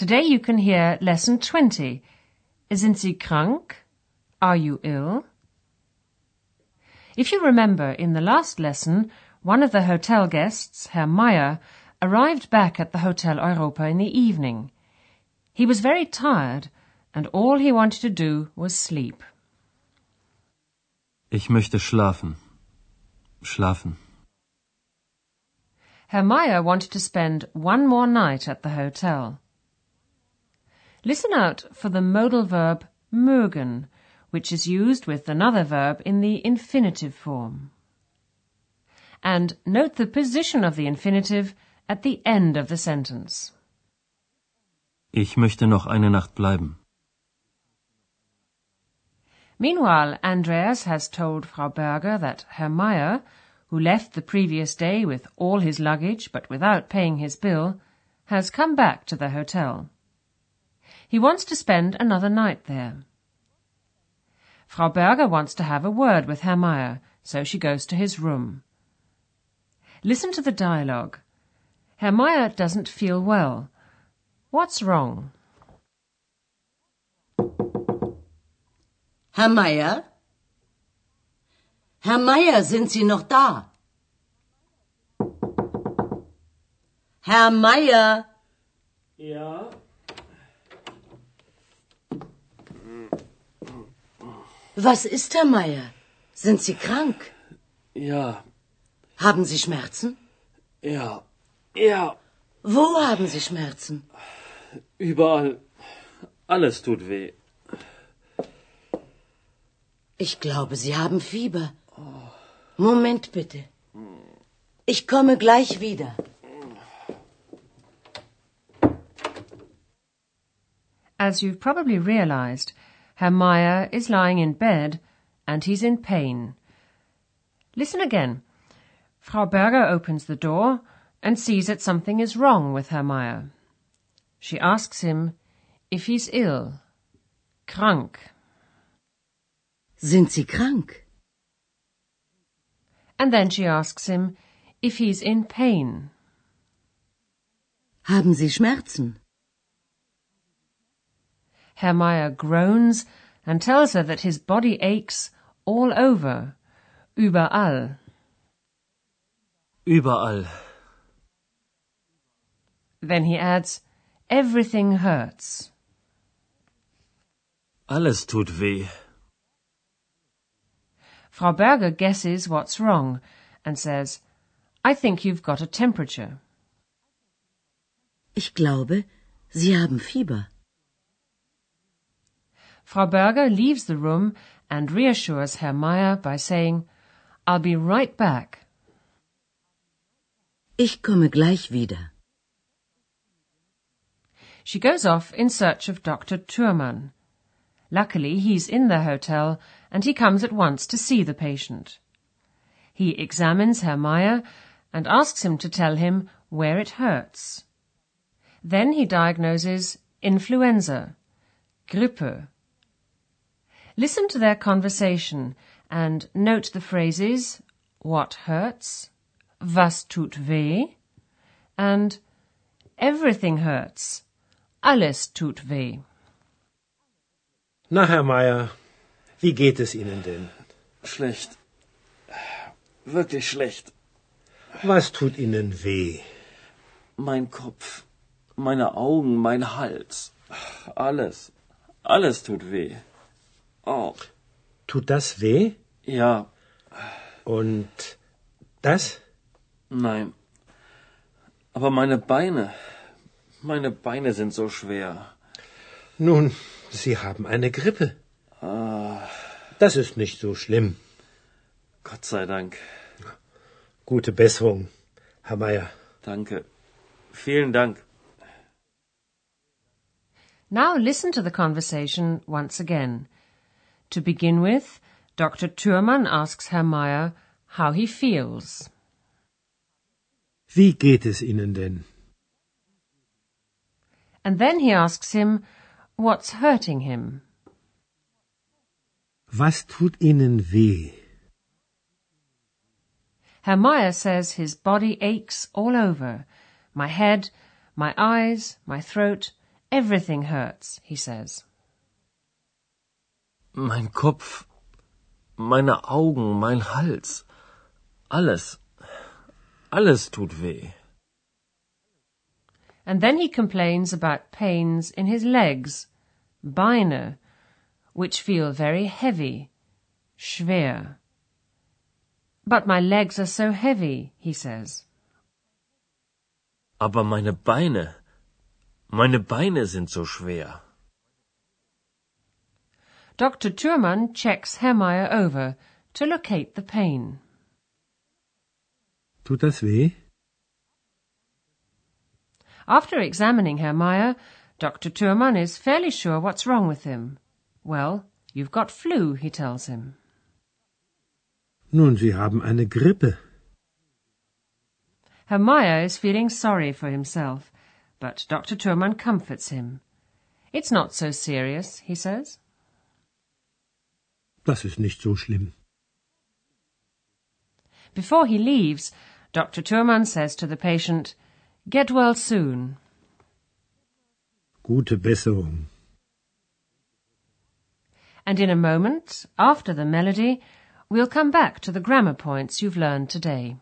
Today you can hear lesson 20. Sind Sie krank? Are you ill? If you remember, in the last lesson, one of the hotel guests, Herr Meier, arrived back at the Hotel Europa in the evening. He was very tired and all he wanted to do was sleep. Ich möchte schlafen. Schlafen. Herr Meier wanted to spend one more night at the hotel. Listen out for the modal verb mögen, which is used with another verb in the infinitive form. And note the position of the infinitive at the end of the sentence. Ich möchte noch eine Nacht bleiben. Meanwhile, Andreas has told Frau Berger that Herr Meier, who left the previous day with all his luggage but without paying his bill, has come back to the hotel. He wants to spend another night there. Frau Berger wants to have a word with Herr Meier, so she goes to his room. Listen to the dialogue. Herr Meier doesn't feel well. What's wrong? Herr Meier? Herr Meier, sind Sie noch da? Herr Meier? Ja, Was ist, Herr Meier? Sind Sie krank? ja, Haben Sie Schmerzen? ja, ja, Wo haben Sie Schmerzen? überall. Alles tut weh. Ich glaube, Sie haben Fieber. Moment bitte. Ich komme gleich wieder. As you've probably realized, Herr Meier is lying in bed and he's in pain. Listen again. Frau Berger opens the door and sees that something is wrong with Herr Meier. She asks him if he's ill. Krank. Sind Sie krank? And then she asks him if he's in pain. Haben Sie Schmerzen? Herr Meier groans and tells her that his body aches all over, überall. Überall. Then he adds, everything hurts. Alles tut weh. Frau Berger guesses what's wrong and says, I think you've got a temperature. Ich glaube, Sie haben Fieber. Frau Berger leaves the room and reassures Herr Meier by saying, I'll be right back. Ich komme gleich wieder. She goes off in search of Dr. Thürmann. Luckily, he's in the hotel and he comes at once to see the patient. He examines Herr Meier and asks him to tell him where it hurts. Then he diagnoses influenza, Grippe. Listen to their conversation and note the phrases what hurts, was tut weh, and everything hurts, alles tut weh. Na, Herr Meier, wie geht es Ihnen denn? Schlecht. Wirklich schlecht. Was tut Ihnen weh? Mein Kopf, meine Augen, mein Hals. Alles. Alles tut weh. Oh, Tut das weh? ja, Und das? nein. Aber meine Beine, meine Beine sind so schwer. Nun, Sie haben eine Grippe. Ah, Das ist nicht so schlimm. Gott sei Dank. Gute Besserung, Herr Meier. Danke. Vielen Dank. Now listen to the conversation once again. To begin with, Dr. Thürmann asks Herr Meier how he feels. Wie geht es Ihnen denn? And then he asks him what's hurting him. Was tut Ihnen weh? Herr Meier says his body aches all over. My head, my eyes, my throat, everything hurts, he says. Mein Kopf, meine Augen, mein Hals, alles, alles tut weh. And then he complains about pains in his legs, Beine, which feel very heavy, schwer. But my legs are so heavy, he says. Aber meine Beine, meine Beine sind so schwer. Dr. Thürmann checks Herr Meier over to locate the pain. Tut das weh? After examining Herr Meier, Dr. Thürmann is fairly sure what's wrong with him. Well, you've got flu, he tells him. Nun, Sie haben eine Grippe. Herr Meier is feeling sorry for himself, but Dr. Thürmann comforts him. It's not so serious, he says. Das ist nicht so schlimm. Before he leaves, Dr. Thürmann says to the patient, Get well soon. Gute Besserung. And in a moment, after the melody, we'll come back to the grammar points you've learned today.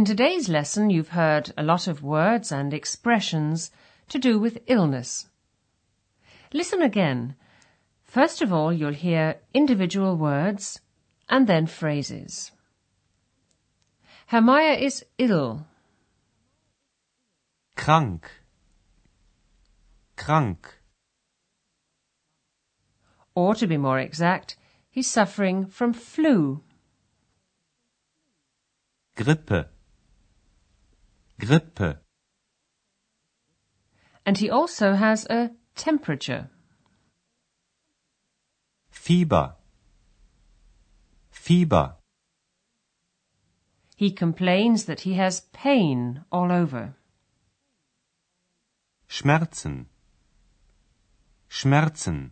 In today's lesson, you've heard a lot of words and expressions to do with illness. Listen again. First of all, you'll hear individual words and then phrases. Herr Meier is ill. Krank. Krank. Or to be more exact, he's suffering from flu. Grippe. Grippe. And he also has a temperature. Fieber. Fieber. He complains that he has pain all over. Schmerzen. Schmerzen.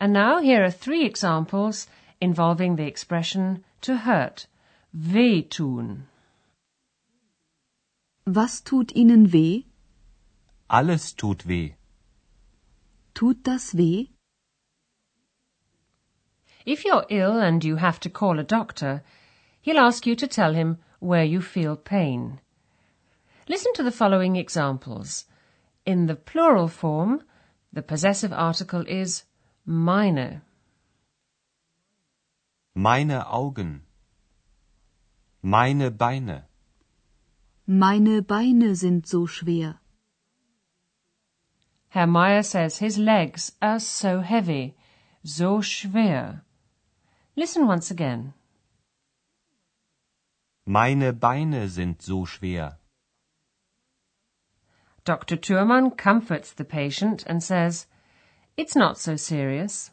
And now here are three examples involving the expression to hurt, weh tun. Was tut Ihnen weh? Alles tut weh. Tut das weh? If you're ill and you have to call a doctor, he'll ask you to tell him where you feel pain. Listen to the following examples. In the plural form, the possessive article is meine. Meine Augen. Meine Beine. Meine Beine sind so schwer. Herr Meier says his legs are so heavy, so schwer. Listen once again. Meine Beine sind so schwer. Dr. Thürmann comforts the patient and says, It's not so serious.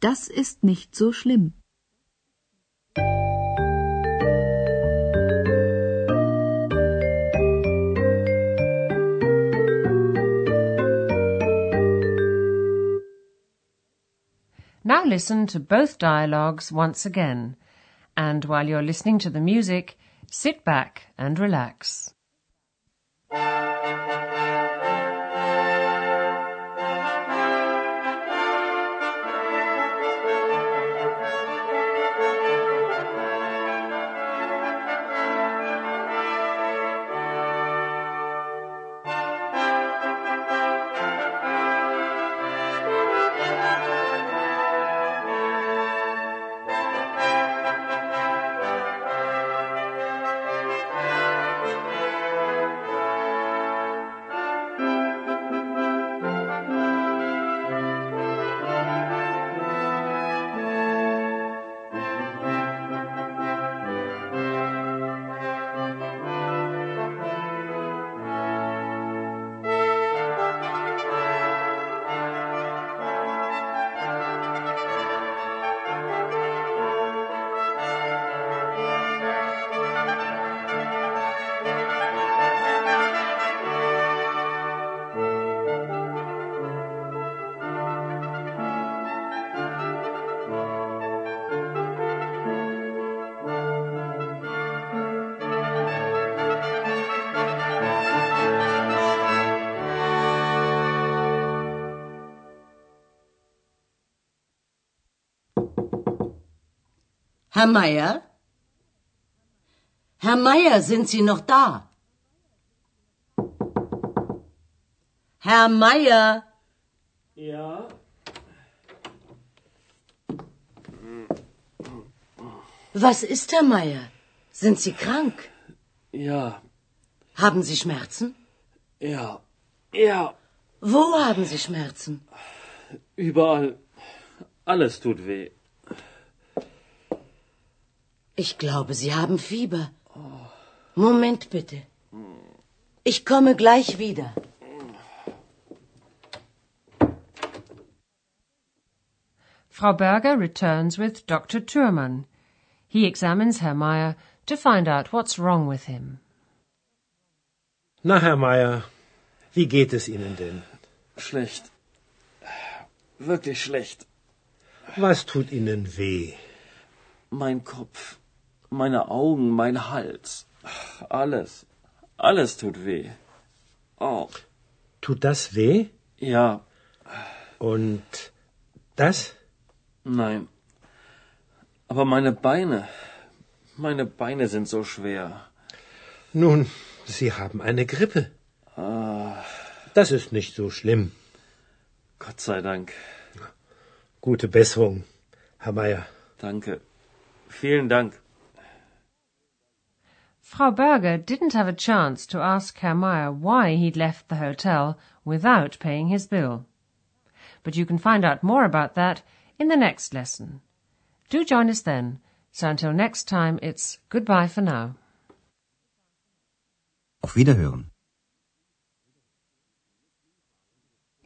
Das ist nicht so schlimm. Now listen to both dialogues once again, and while you're listening to the music, sit back and relax. Herr Meier? Herr Meier, sind Sie noch da? Herr Meier? Ja? Was ist, Herr Meier? Sind Sie krank? Ja, Haben Sie Schmerzen? ja, ja. Wo haben Sie Schmerzen? Überall. Alles tut weh. Ich glaube, Sie haben Fieber. Moment bitte. Ich komme gleich wieder. Frau Berger returns with Dr. Thurman. He examines Herr Meyer to find out what's wrong with him. Na, Herr Meier, wie geht es Ihnen denn? Schlecht. Wirklich schlecht. Was tut Ihnen weh? Mein Kopf, meine Augen, mein Hals. Alles. Alles tut weh. Oh, Tut das weh? ja, Und das? nein. Aber meine Beine, meine Beine sind so schwer. Nun, Sie haben eine Grippe. Das ist nicht so schlimm. Gott sei Dank. Gute Besserung, Herr Meier. Danke. Vielen Dank. Frau Berger didn't have a chance to ask Herr Meier why he'd left the hotel without paying his bill. But you can find out more about that in the next lesson. Do join us then. So until next time, it's goodbye for now. Auf Wiederhören.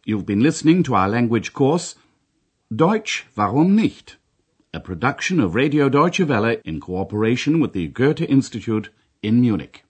You've been listening to our language course Deutsch, warum nicht? A production of Radio Deutsche Welle in cooperation with the Goethe Institute in Munich.